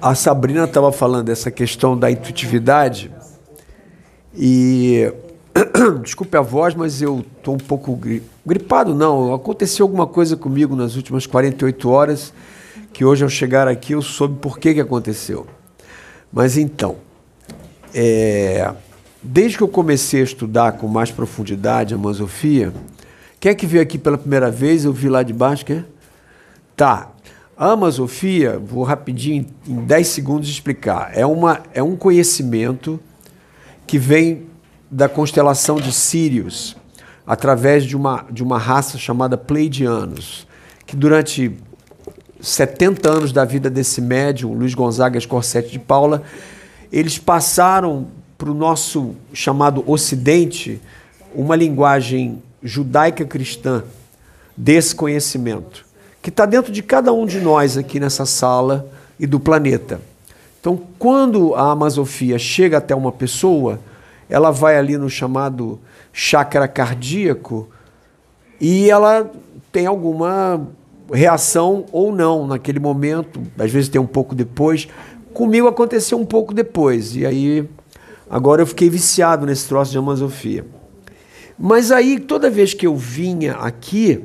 a Sabrina estava falando dessa questão da intuitividade e desculpe a voz, mas eu estou um pouco gri... gripado, não. Aconteceu alguma coisa comigo nas últimas 48 horas que hoje ao chegar aqui eu soube por que, que aconteceu. Mas então, é... desde que eu comecei a estudar com mais profundidade a Masofia, quem é que veio aqui pela primeira vez? Eu vi lá de baixo, quem é? Tá, a Amazofia, vou rapidinho, em 10 segundos, explicar. É, uma, é um conhecimento que vem da constelação de Sírios, através de uma, de uma raça chamada Pleidianos, que durante 70 anos da vida desse médium, Luiz Gonzaga Scorsetti de Paula, eles passaram para o nosso chamado Ocidente uma linguagem judaica cristã desse conhecimento que está dentro de cada um de nós aqui nessa sala e do planeta. Então, quando a Amazofia chega até uma pessoa, ela vai ali no chamado chakra cardíaco e ela tem alguma reação ou não naquele momento, às vezes tem um pouco depois. Comigo aconteceu um pouco depois, e aí agora eu fiquei viciado nesse troço de Amazofia. Mas aí, toda vez que eu vinha aqui,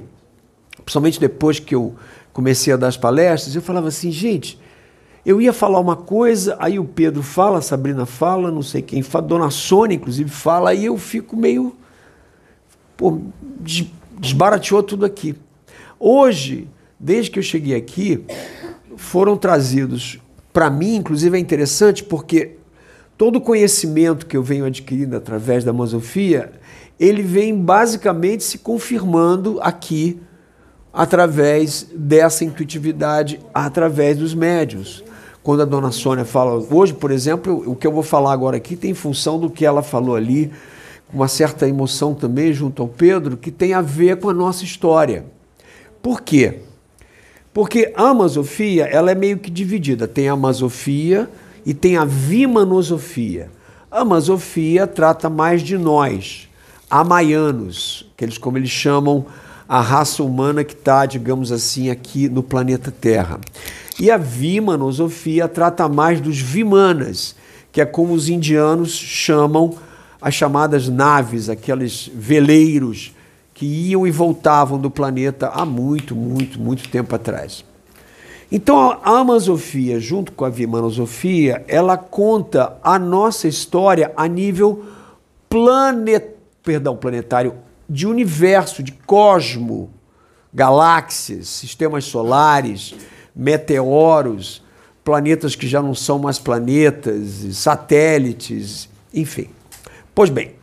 principalmente depois que eu comecei a dar as palestras, eu falava assim, gente, eu ia falar uma coisa, aí o Pedro fala, a Sabrina fala, não sei quem fala, Dona Sônia, inclusive, fala, aí eu fico meio. Pô, desbarateou tudo aqui. Hoje, desde que eu cheguei aqui, foram trazidos, para mim, inclusive é interessante, porque todo o conhecimento que eu venho adquirindo através da Mosofia, ele vem basicamente se confirmando aqui através dessa intuitividade, através dos médios. Quando a dona Sônia fala, hoje, por exemplo, o que eu vou falar agora aqui tem função do que ela falou ali, uma certa emoção também junto ao Pedro, que tem a ver com a nossa história. Por quê? Porque a Amazofia, ela é meio que dividida. Tem a Amazofia e tem a Vimanosofia. A Amazofia trata mais de nós, amaianos, que eles, como eles chamam a raça humana que está, digamos assim, aqui no planeta Terra. E a Vimanosofia trata mais dos Vimanas, que é como os indianos chamam as chamadas naves, aqueles veleiros que iam e voltavam do planeta há muito, muito, muito tempo atrás. Então a Amazofia, junto com a Vimanosofia, ela conta a nossa história a nível planet, perdão, planetário de universo, de cosmo, galáxias, sistemas solares, meteoros, planetas que já não são mais planetas, satélites, enfim. Pois bem,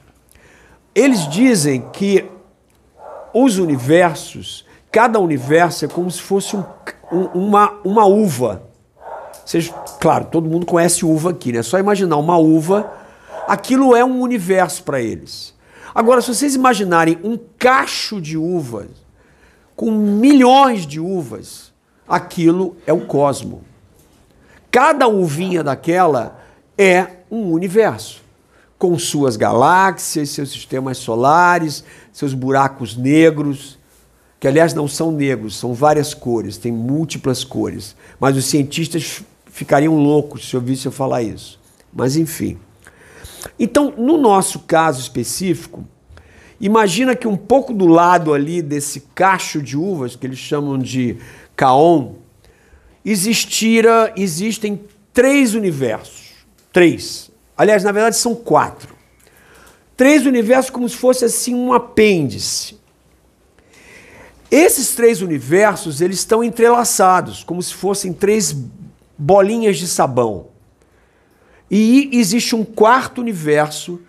eles dizem que os universos, cada universo é como se fosse um, um, uma, uma uva. Vocês, claro, todo mundo conhece uva aqui, né? É só imaginar uma uva, aquilo é um universo para eles. Agora, se vocês imaginarem um cacho de uvas com milhões de uvas, aquilo é o cosmo. Cada uvinha daquela é um universo, com suas galáxias, seus sistemas solares, seus buracos negros, que aliás não são negros, são várias cores, tem múltiplas cores. Mas os cientistas ficariam loucos se eu ouvisse eu falar isso. Mas enfim. Então, no nosso caso específico, imagina que um pouco do lado ali desse cacho de uvas, que eles chamam de caon, existira, existem três universos. Três. Aliás, na verdade, são quatro. Três universos como se fosse assim um apêndice. Esses três universos, eles estão entrelaçados, como se fossem três bolinhas de sabão. E existe um quarto universo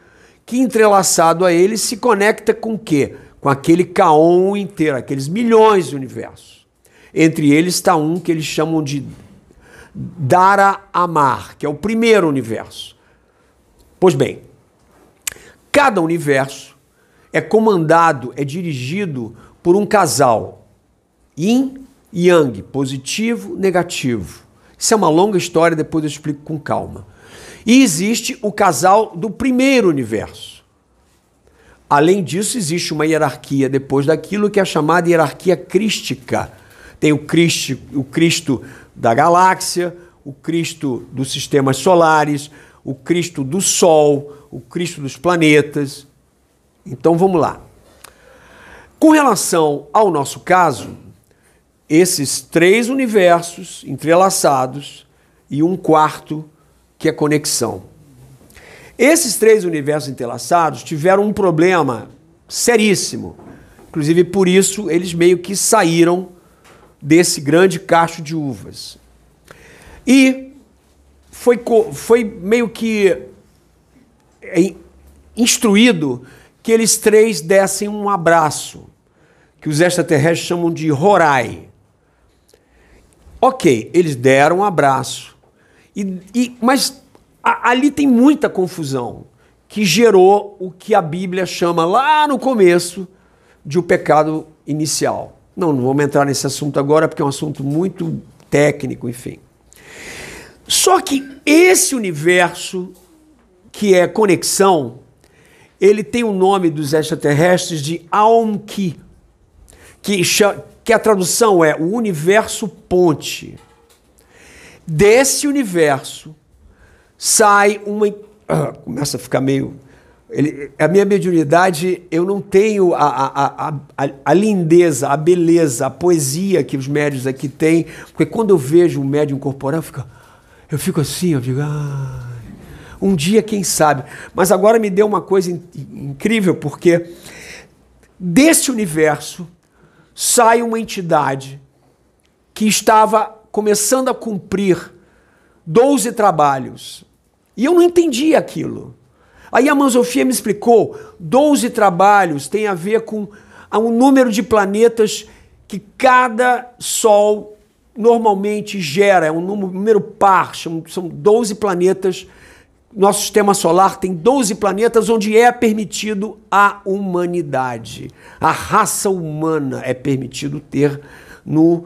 que entrelaçado a ele se conecta com o quê? Com aquele caon inteiro, aqueles milhões de universos. Entre eles está um que eles chamam de Dara Amar, que é o primeiro universo. Pois bem, cada universo é comandado, é dirigido por um casal, yin e yang, positivo, negativo. Isso é uma longa história, depois eu explico com calma. E existe o casal do primeiro universo. Além disso, existe uma hierarquia depois daquilo que é chamada hierarquia crística. Tem o Cristo, o Cristo da galáxia, o Cristo dos sistemas solares, o Cristo do Sol, o Cristo dos planetas. Então vamos lá. Com relação ao nosso caso, esses três universos entrelaçados e um quarto que é conexão. Esses três universos entrelaçados tiveram um problema seríssimo. Inclusive por isso eles meio que saíram desse grande cacho de uvas. E foi, foi meio que é, instruído que eles três dessem um abraço, que os extraterrestres chamam de Horai. Ok, eles deram um abraço, e, e mas a, ali tem muita confusão que gerou o que a Bíblia chama lá no começo de o pecado inicial. Não, não vamos entrar nesse assunto agora porque é um assunto muito técnico, enfim. Só que esse universo que é conexão, ele tem o nome dos extraterrestres de Aum-Ki, que, que a tradução é o universo ponte. Desse universo sai uma. Ah, começa a ficar meio. Ele, a minha mediunidade, eu não tenho a, a, a, a, lindeza, a beleza, a poesia que os médios aqui têm, porque quando eu vejo um médium corporal, eu fico, eu fico assim, eu digo, ah, um dia quem sabe. Mas agora me deu uma coisa in incrível, porque desse universo sai uma entidade que estava começando a cumprir 12 trabalhos. E eu não entendi aquilo. Aí a Manzofia me explicou: 12 trabalhos tem a ver com um número de planetas que cada Sol normalmente gera, é um número par, são 12 planetas. Nosso sistema solar tem 12 planetas onde é permitido a humanidade. A raça humana é permitido ter no,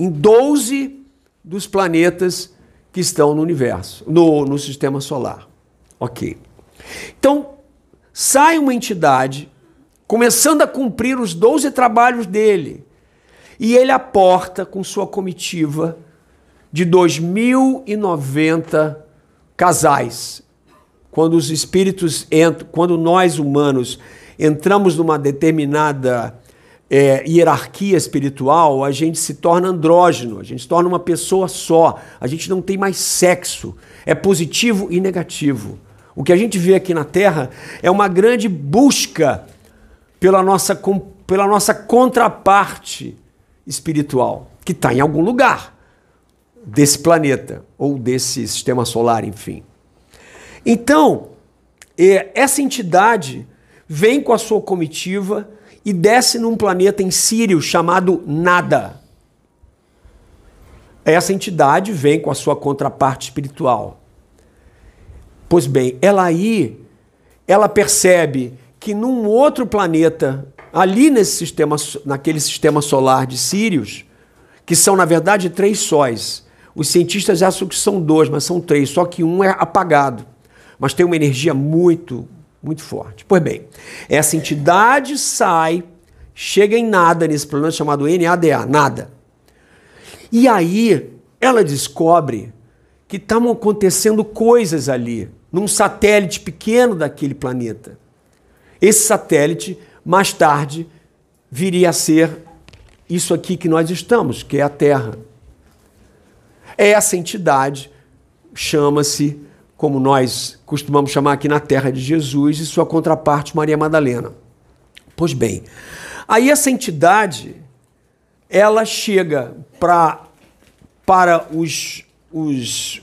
em 12 dos planetas que estão no universo, no, no sistema solar. Ok. Então, sai uma entidade começando a cumprir os 12 trabalhos dele. E ele aporta com sua comitiva de 2090 casais. Quando os espíritos entram, quando nós humanos entramos numa determinada é, hierarquia espiritual, a gente se torna andrógeno, a gente se torna uma pessoa só, a gente não tem mais sexo. É positivo e negativo. O que a gente vê aqui na Terra é uma grande busca pela nossa, pela nossa contraparte espiritual, que está em algum lugar desse planeta ou desse sistema solar, enfim. Então, essa entidade vem com a sua comitiva e desce num planeta em Sírio chamado Nada. Essa entidade vem com a sua contraparte espiritual. Pois bem, ela aí, ela percebe que num outro planeta, ali nesse sistema, naquele sistema solar de Sírios, que são na verdade três sóis. Os cientistas acham que são dois, mas são três, só que um é apagado. Mas tem uma energia muito, muito forte. Pois bem, essa entidade sai, chega em nada nesse planeta chamado NADA, nada. E aí ela descobre que estavam acontecendo coisas ali num satélite pequeno daquele planeta. Esse satélite, mais tarde, viria a ser isso aqui que nós estamos, que é a Terra. Essa entidade chama-se, como nós costumamos chamar aqui na Terra de Jesus, e sua contraparte Maria Madalena. Pois bem, aí essa entidade, ela chega pra, para os, os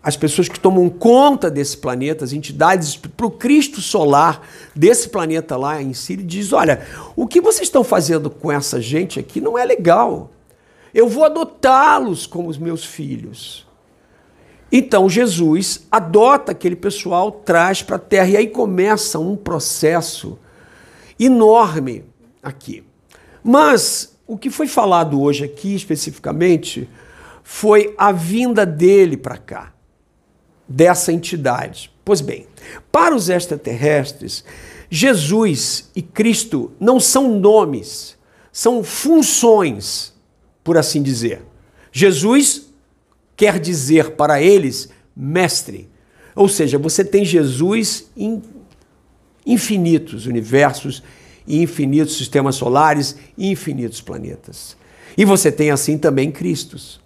as pessoas que tomam conta desse planeta, as entidades, para o Cristo solar desse planeta lá em si, diz: olha, o que vocês estão fazendo com essa gente aqui não é legal. Eu vou adotá-los como os meus filhos. Então Jesus adota aquele pessoal, traz para a terra, e aí começa um processo enorme aqui. Mas o que foi falado hoje aqui especificamente foi a vinda dele para cá dessa entidade. Pois bem, para os extraterrestres, Jesus e Cristo não são nomes, são funções, por assim dizer. Jesus quer dizer para eles mestre. Ou seja, você tem Jesus em infinitos universos, infinitos sistemas solares e infinitos planetas. E você tem assim também Cristos.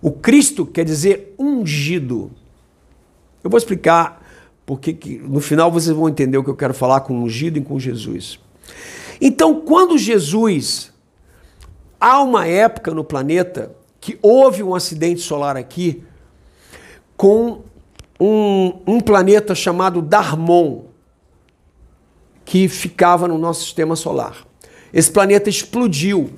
O Cristo quer dizer ungido. Eu vou explicar porque que, no final vocês vão entender o que eu quero falar com ungido e com Jesus. Então, quando Jesus há uma época no planeta que houve um acidente solar aqui com um, um planeta chamado Darmon, que ficava no nosso sistema solar. Esse planeta explodiu.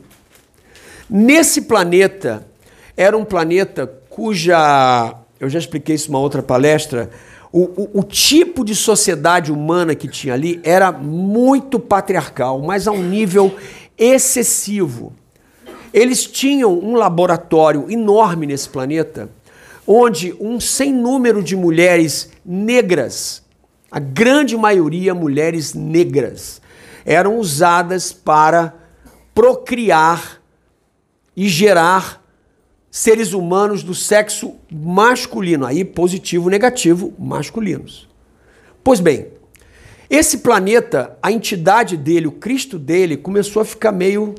Nesse planeta, era um planeta cuja. Eu já expliquei isso em uma outra palestra. O, o, o, tipo de sociedade humana que tinha ali era muito patriarcal, mas a um nível excessivo. Eles tinham um laboratório enorme nesse planeta, onde um sem número de mulheres negras a grande maioria mulheres negras, eram usadas para procriar e gerar seres humanos do sexo masculino, aí positivo, negativo, masculinos. Pois bem, esse planeta, a entidade dele, o Cristo dele, começou a ficar meio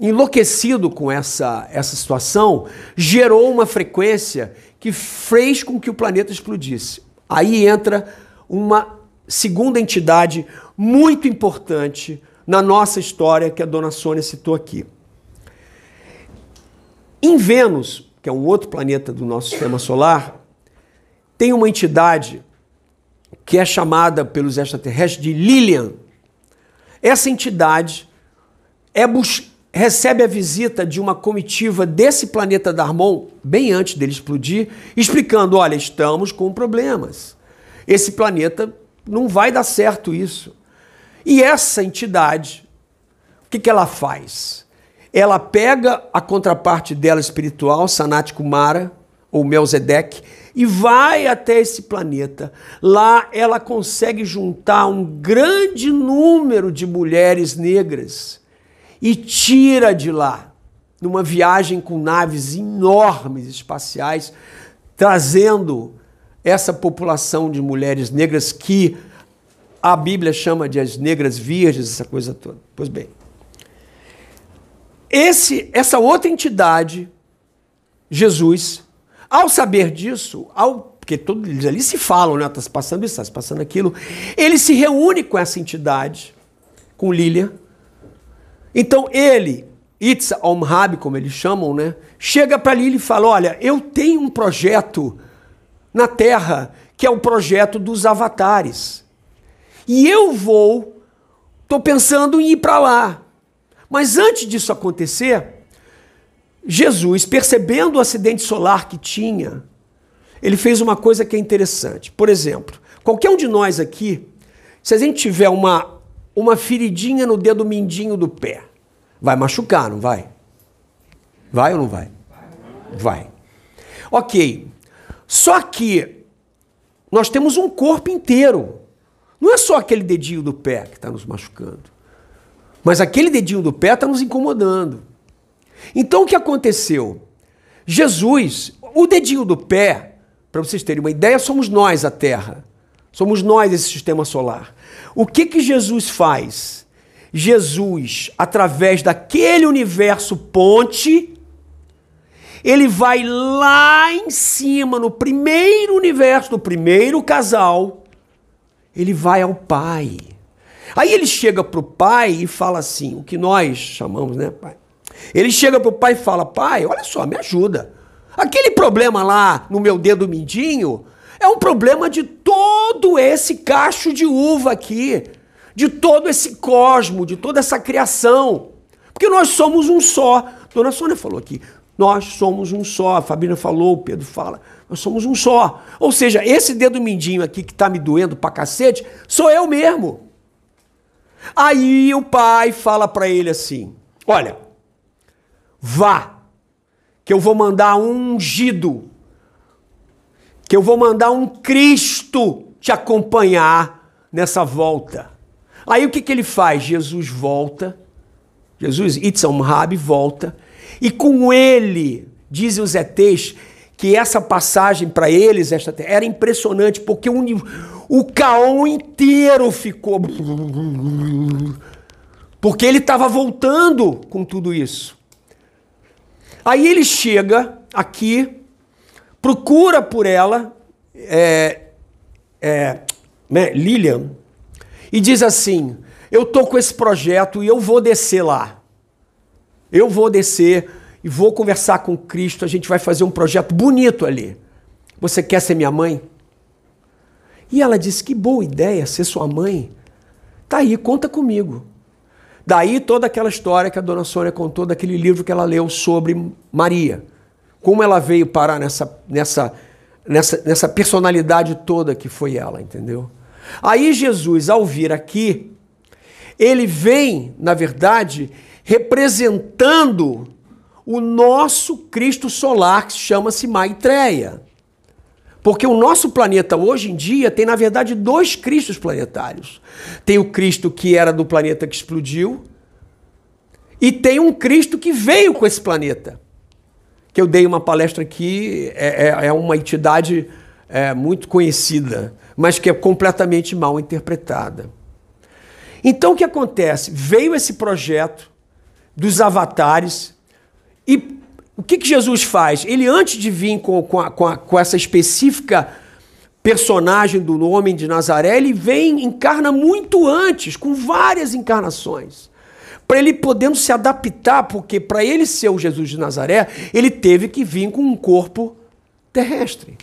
enlouquecido com essa, essa situação, gerou uma frequência que fez com que o planeta explodisse. Aí entra uma segunda entidade muito importante na nossa história que a dona Sônia citou aqui. Em Vênus, que é um outro planeta do nosso sistema solar, tem uma entidade que é chamada pelos extraterrestres de Lilian. Essa entidade é recebe a visita de uma comitiva desse planeta Darmon, bem antes dele explodir, explicando: olha, estamos com problemas esse planeta não vai dar certo isso. E essa entidade, o que, que ela faz? Ela pega a contraparte dela espiritual, Sanat Kumara, ou Melzedek, e vai até esse planeta. Lá ela consegue juntar um grande número de mulheres negras e tira de lá, numa viagem com naves enormes espaciais, trazendo essa população de mulheres negras que a Bíblia chama de as negras virgens, essa coisa toda. Pois bem, esse, essa outra entidade, Jesus, ao saber disso, ao porque todos eles ali se falam, né? Está se passando isso, está se passando aquilo. Ele se reúne com essa entidade, com Lília. Então ele, Itza Omhab, como eles chamam, né? Chega para Lília e fala: Olha, eu tenho um projeto na Terra, que é o projeto dos avatares. E eu vou, estou pensando em ir para lá. Mas antes disso acontecer, Jesus, percebendo o acidente solar que tinha, ele fez uma coisa que é interessante. Por exemplo, qualquer um de nós aqui, se a gente tiver uma, uma feridinha no dedo mindinho do pé, vai machucar, não vai? Vai ou não vai? Vai. Ok. Só que nós temos um corpo inteiro. Não é só aquele dedinho do pé que está nos machucando. Mas aquele dedinho do pé está nos incomodando. Então o que aconteceu? Jesus, o dedinho do pé, para vocês terem uma ideia, somos nós a Terra. Somos nós esse sistema solar. O que que Jesus faz? Jesus, através daquele universo ponte, ele vai lá em cima, no primeiro universo, no primeiro casal, ele vai ao pai. Aí ele chega para o pai e fala assim, o que nós chamamos, né, pai? Ele chega para o pai e fala, pai, olha só, me ajuda. Aquele problema lá no meu dedo mindinho é um problema de todo esse cacho de uva aqui, de todo esse cosmo, de toda essa criação. Porque nós somos um só. Dona Sônia falou aqui, nós somos um só. A Fabiana falou, o Pedro fala. Nós somos um só. Ou seja, esse dedo mindinho aqui que tá me doendo pra cacete, sou eu mesmo. Aí o pai fala para ele assim: Olha, vá, que eu vou mandar um ungido, que eu vou mandar um Cristo te acompanhar nessa volta. Aí o que, que ele faz? Jesus volta, Jesus, Itzam Rabi, volta, e com ele, dizem os ETs, que essa passagem para eles esta, era impressionante, porque o, o caão inteiro ficou. Porque ele estava voltando com tudo isso. Aí ele chega aqui, procura por ela, é, é, né, Lilian, e diz assim: Eu tô com esse projeto e eu vou descer lá. Eu vou descer e vou conversar com Cristo. A gente vai fazer um projeto bonito ali. Você quer ser minha mãe? E ela disse: Que boa ideia ser sua mãe. Tá aí, conta comigo. Daí toda aquela história que a dona Sônia contou daquele livro que ela leu sobre Maria. Como ela veio parar nessa, nessa, nessa, nessa personalidade toda que foi ela, entendeu? Aí Jesus, ao vir aqui, ele vem, na verdade, representando o nosso Cristo solar, que chama-se Maitreya. Porque o nosso planeta hoje em dia tem, na verdade, dois Cristos planetários. Tem o Cristo que era do planeta que explodiu, e tem um Cristo que veio com esse planeta. Que eu dei uma palestra aqui, é, é, é uma entidade é, muito conhecida, mas que é completamente mal interpretada. Então o que acontece? Veio esse projeto dos avatares e o que, que Jesus faz? Ele, antes de vir com, com, a, com, a, com essa específica personagem do homem de Nazaré, ele vem, encarna muito antes, com várias encarnações. Para ele podendo se adaptar, porque para ele ser o Jesus de Nazaré, ele teve que vir com um corpo terrestre.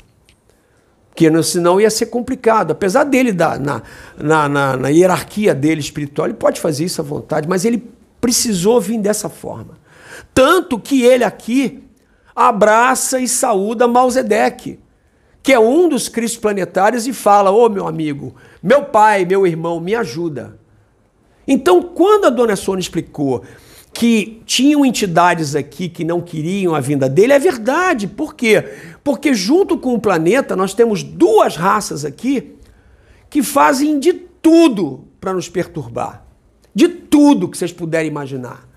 Porque senão ia ser complicado. Apesar dele, da, na, na, na, na hierarquia dele espiritual, ele pode fazer isso à vontade, mas ele precisou vir dessa forma. Tanto que ele aqui abraça e saúda Malzedeque, que é um dos cristos planetários, e fala: Ô oh, meu amigo, meu pai, meu irmão, me ajuda. Então, quando a dona Sônia explicou que tinham entidades aqui que não queriam a vinda dele, é verdade. Por quê? Porque junto com o planeta nós temos duas raças aqui que fazem de tudo para nos perturbar. De tudo que vocês puderem imaginar.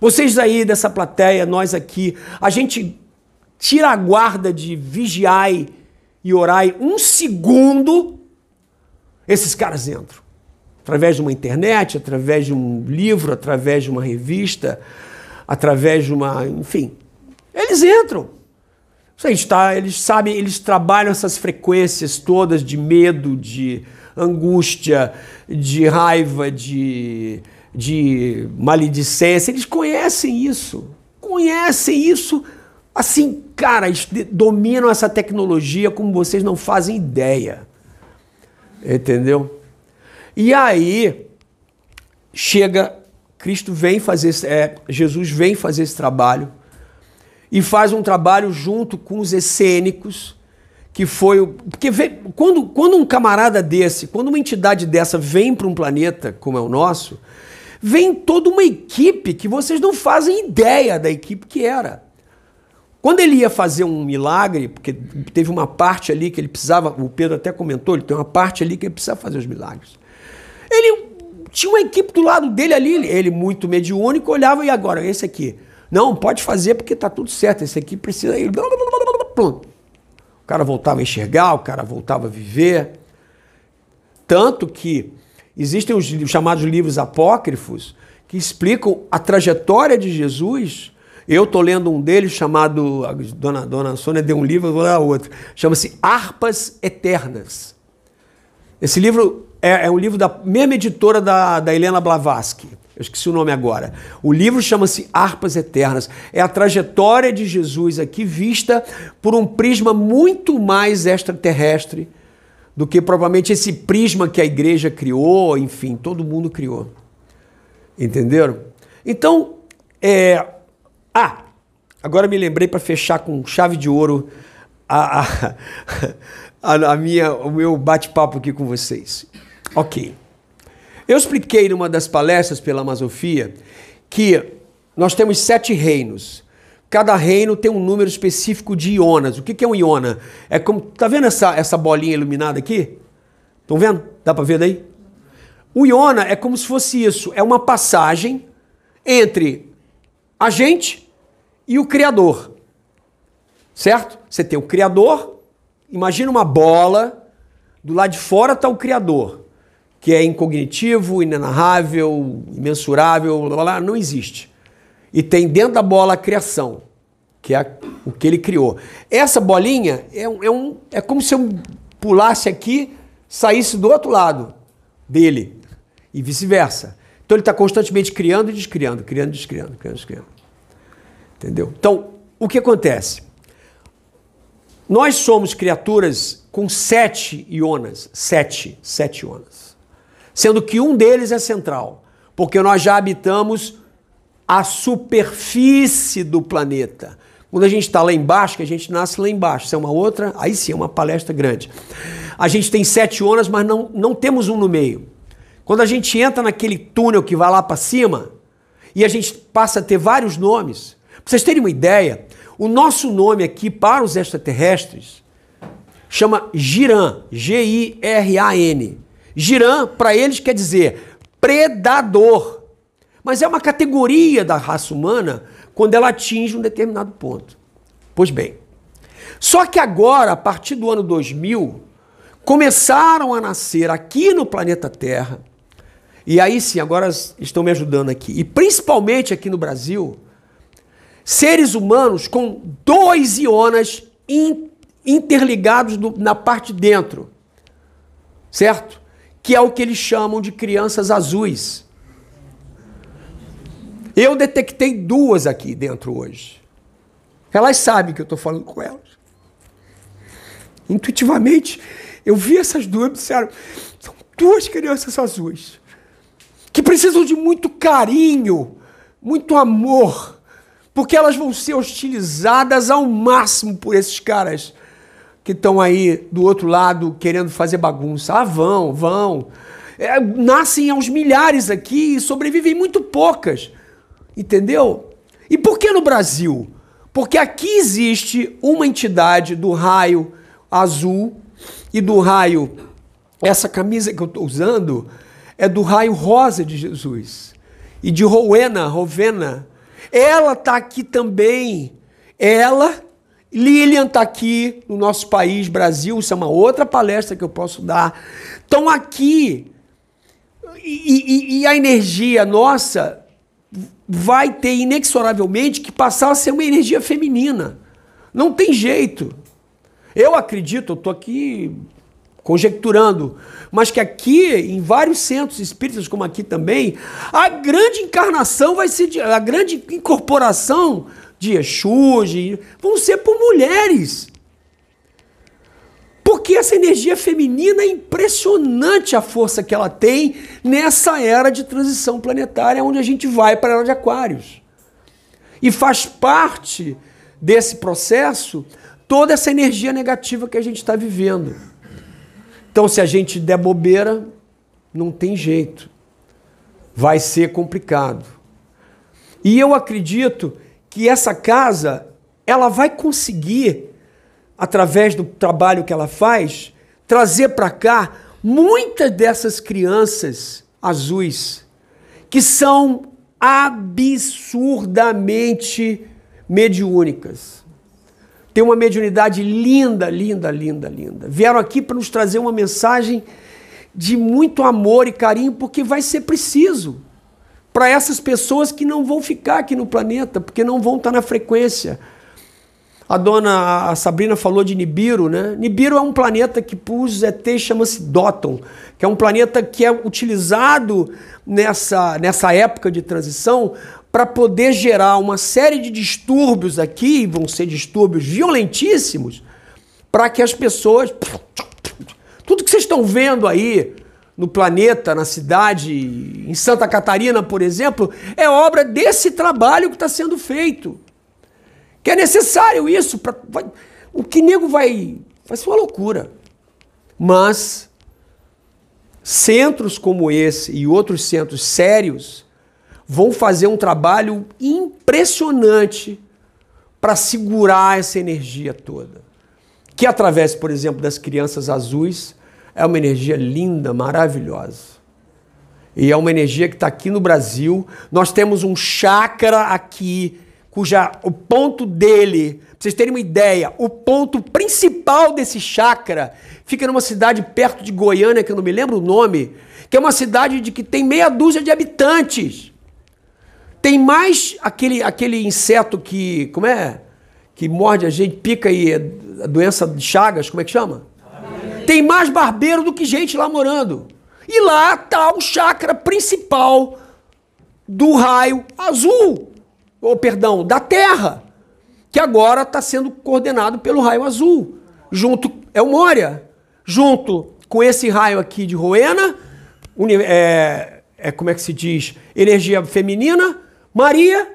Vocês aí dessa plateia, nós aqui, a gente tira a guarda de vigiai e orai um segundo, esses caras entram. Através de uma internet, através de um livro, através de uma revista, através de uma. Enfim. Eles entram. Eles, tá, eles sabem, eles trabalham essas frequências todas de medo, de angústia, de raiva, de de maledicência, eles conhecem isso. Conhecem isso. Assim, cara, eles dominam essa tecnologia como vocês não fazem ideia. Entendeu? E aí, chega, Cristo vem fazer, é, Jesus vem fazer esse trabalho e faz um trabalho junto com os essênicos, que foi. Porque vem, quando, quando um camarada desse, quando uma entidade dessa vem para um planeta como é o nosso, vem toda uma equipe que vocês não fazem ideia da equipe que era. Quando ele ia fazer um milagre, porque teve uma parte ali que ele precisava, o Pedro até comentou, ele tem uma parte ali que ele precisa fazer os milagres. Ele tinha uma equipe do lado dele ali, ele muito mediúnico, olhava e agora, esse aqui. Não, pode fazer porque está tudo certo, esse aqui precisa. ir. O cara voltava a enxergar, o cara voltava a viver. Tanto que Existem os chamados livros apócrifos que explicam a trajetória de Jesus. Eu estou lendo um deles chamado. A dona, dona Sônia deu um livro, eu vou dar outro. Chama-se Harpas Eternas. Esse livro é, é, um livro da mesma editora da, da Helena Blavatsky. Eu esqueci o nome agora. O livro chama-se Harpas Eternas. É a trajetória de Jesus aqui vista por um prisma muito mais extraterrestre do que provavelmente esse prisma que a igreja criou, enfim, todo mundo criou. Entenderam? Então, é... ah, agora me lembrei para fechar com chave de ouro a, a, a minha, o meu bate-papo aqui com vocês. Ok. Eu expliquei numa das palestras pela Amazofia que nós temos sete reinos. Cada reino tem um número específico de ionas. O que é um iona? É como. Tá vendo essa, essa bolinha iluminada aqui? Estão vendo? Dá para ver daí? O iona é como se fosse isso. É uma passagem entre a gente e o Criador. Certo? Você tem o Criador, imagina uma bola, do lado de fora está o Criador, que é incognitivo, inenarrável, imensurável, blá, blá, blá, não existe. E tem dentro da bola a criação, que é o que ele criou. Essa bolinha é, um, é, um, é como se eu pulasse aqui, saísse do outro lado dele, e vice-versa. Então ele está constantemente criando e descriando, criando e descriando, criando e descriando. Entendeu? Então, o que acontece? Nós somos criaturas com sete ionas, sete, sete ionas. Sendo que um deles é central, porque nós já habitamos a superfície do planeta. Quando a gente está lá embaixo, que a gente nasce lá embaixo, isso é uma outra, aí sim, é uma palestra grande. A gente tem sete ionas, mas não, não temos um no meio. Quando a gente entra naquele túnel que vai lá para cima, e a gente passa a ter vários nomes, vocês terem uma ideia, o nosso nome aqui para os extraterrestres chama Giran, G-I-R-A-N. Giran, para eles, quer dizer predador. Mas é uma categoria da raça humana quando ela atinge um determinado ponto. Pois bem, só que agora, a partir do ano 2000, começaram a nascer aqui no planeta Terra, e aí sim, agora estão me ajudando aqui, e principalmente aqui no Brasil, seres humanos com dois ionas interligados do, na parte de dentro, certo? Que é o que eles chamam de crianças azuis. Eu detectei duas aqui dentro hoje. Elas sabem que eu estou falando com elas. Intuitivamente, eu vi essas duas e disseram: são duas crianças azuis que precisam de muito carinho, muito amor porque elas vão ser hostilizadas ao máximo por esses caras que estão aí do outro lado querendo fazer bagunça. Ah, vão, vão. É, nascem aos milhares aqui e sobrevivem muito poucas. Entendeu? E por que no Brasil? Porque aqui existe uma entidade do raio azul e do raio. Essa camisa que eu estou usando é do raio rosa de Jesus. E de Rowena, Rovena, ela está aqui também. Ela, Lilian está aqui no nosso país, Brasil. Isso é uma outra palestra que eu posso dar. Estão aqui. E, e, e a energia nossa vai ter inexoravelmente que passar a ser uma energia feminina. Não tem jeito. Eu acredito, eu estou aqui conjecturando, mas que aqui, em vários centros espíritas, como aqui também, a grande encarnação vai ser, de, a grande incorporação de Exu, de, vão ser por mulheres. Porque essa energia feminina é impressionante a força que ela tem nessa era de transição planetária, onde a gente vai para a era de Aquários. E faz parte desse processo toda essa energia negativa que a gente está vivendo. Então, se a gente der bobeira, não tem jeito. Vai ser complicado. E eu acredito que essa casa, ela vai conseguir, através do trabalho que ela faz, trazer para cá muitas dessas crianças azuis que são absurdamente mediúnicas tem uma mediunidade linda, linda, linda, linda. Vieram aqui para nos trazer uma mensagem de muito amor e carinho, porque vai ser preciso para essas pessoas que não vão ficar aqui no planeta, porque não vão estar na frequência. A dona a Sabrina falou de Nibiru, né? Nibiru é um planeta que os ET chama-se Doton, que é um planeta que é utilizado nessa, nessa época de transição para poder gerar uma série de distúrbios aqui, vão ser distúrbios violentíssimos, para que as pessoas. Tudo que vocês estão vendo aí no planeta, na cidade, em Santa Catarina, por exemplo, é obra desse trabalho que está sendo feito. Que é necessário isso. Pra, o que nego vai. Vai ser uma loucura. Mas centros como esse e outros centros sérios vão fazer um trabalho impressionante para segurar essa energia toda. Que através, por exemplo, das crianças azuis, é uma energia linda, maravilhosa. E é uma energia que está aqui no Brasil. Nós temos um chakra aqui, cuja o ponto dele vocês terem uma ideia, o ponto principal desse chakra fica numa cidade perto de Goiânia, que eu não me lembro o nome, que é uma cidade de que tem meia dúzia de habitantes. Tem mais aquele, aquele inseto que, como é? Que morde a gente, pica e a doença de Chagas, como é que chama? Tem mais barbeiro do que gente lá morando. E lá está o chakra principal do raio azul, ou perdão, da Terra, que agora está sendo coordenado pelo raio azul, junto é o Moria, junto com esse raio aqui de Roena, é, é como é que se diz, energia feminina, Maria,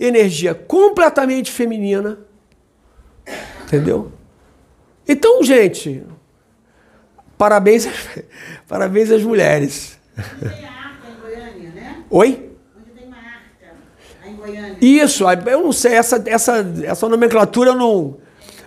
energia completamente feminina, entendeu? Então, gente, parabéns, parabéns às mulheres. Oi? Isso, eu não sei, essa, essa, essa nomenclatura não.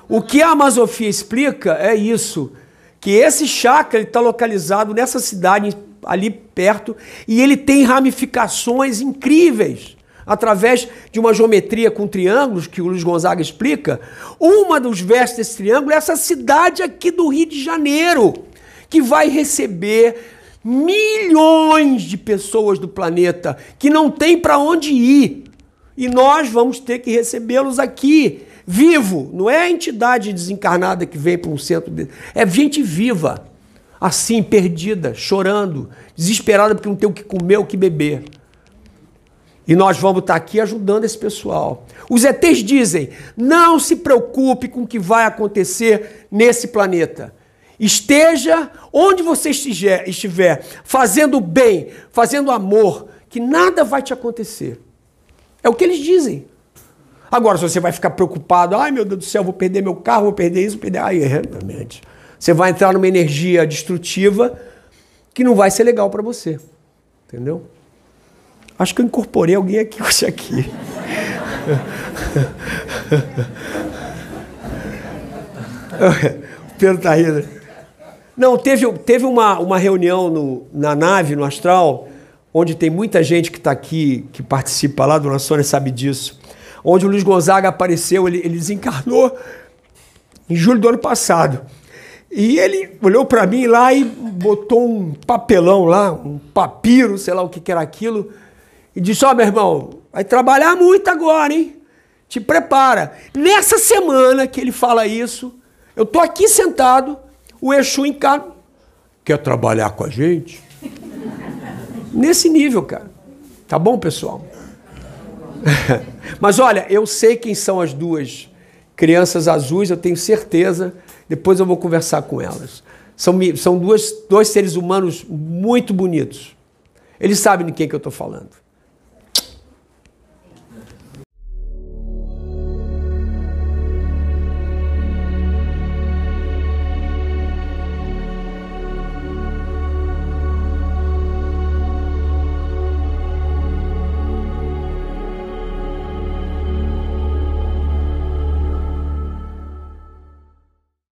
O que a Amazofia explica é isso: que esse chakra está localizado nessa cidade ali perto e ele tem ramificações incríveis através de uma geometria com triângulos que o Luiz Gonzaga explica. Uma dos versos desse triângulo é essa cidade aqui do Rio de Janeiro, que vai receber milhões de pessoas do planeta que não tem para onde ir e nós vamos ter que recebê-los aqui, vivo. Não é a entidade desencarnada que vem para um centro. De... É gente viva, assim, perdida, chorando, desesperada porque não tem o que comer, o que beber. E nós vamos estar aqui ajudando esse pessoal. Os ETs dizem: não se preocupe com o que vai acontecer nesse planeta. Esteja onde você estiver, fazendo bem, fazendo amor, que nada vai te acontecer. É o que eles dizem. Agora, se você vai ficar preocupado, ai meu Deus do céu, vou perder meu carro, vou perder isso, vou perder. Ai, realmente. Você vai entrar numa energia destrutiva que não vai ser legal para você. Entendeu? Acho que eu incorporei alguém aqui hoje aqui. o Pedro tá rindo. Não, teve, teve uma, uma reunião no, na nave, no astral, onde tem muita gente que está aqui, que participa lá, Dona Sônia sabe disso, onde o Luiz Gonzaga apareceu, ele, ele desencarnou em julho do ano passado. E ele olhou para mim lá e botou um papelão lá, um papiro, sei lá o que, que era aquilo, e disse: Ó, oh, meu irmão, vai trabalhar muito agora, hein? Te prepara. Nessa semana que ele fala isso, eu tô aqui sentado, o Exu encarna. Quer trabalhar com a gente? Nesse nível, cara. Tá bom, pessoal? Mas olha, eu sei quem são as duas crianças azuis, eu tenho certeza. Depois eu vou conversar com elas. São, são duas, dois seres humanos muito bonitos. Eles sabem de quem que eu estou falando.